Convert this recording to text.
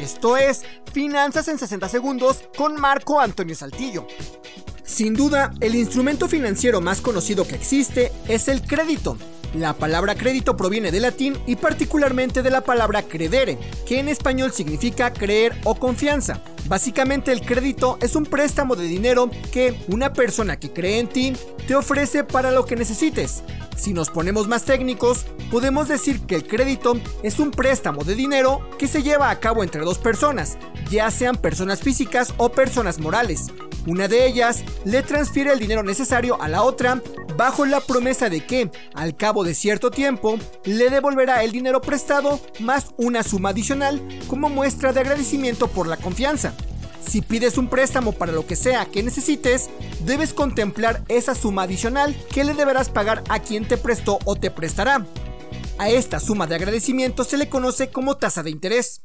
Esto es Finanzas en 60 Segundos con Marco Antonio Saltillo. Sin duda, el instrumento financiero más conocido que existe es el crédito. La palabra crédito proviene del latín y particularmente de la palabra credere, que en español significa creer o confianza. Básicamente el crédito es un préstamo de dinero que una persona que cree en ti te ofrece para lo que necesites. Si nos ponemos más técnicos, podemos decir que el crédito es un préstamo de dinero que se lleva a cabo entre dos personas, ya sean personas físicas o personas morales. Una de ellas le transfiere el dinero necesario a la otra bajo la promesa de que, al cabo de cierto tiempo, le devolverá el dinero prestado más una suma adicional como muestra de agradecimiento por la confianza. Si pides un préstamo para lo que sea que necesites, debes contemplar esa suma adicional que le deberás pagar a quien te prestó o te prestará. A esta suma de agradecimiento se le conoce como tasa de interés.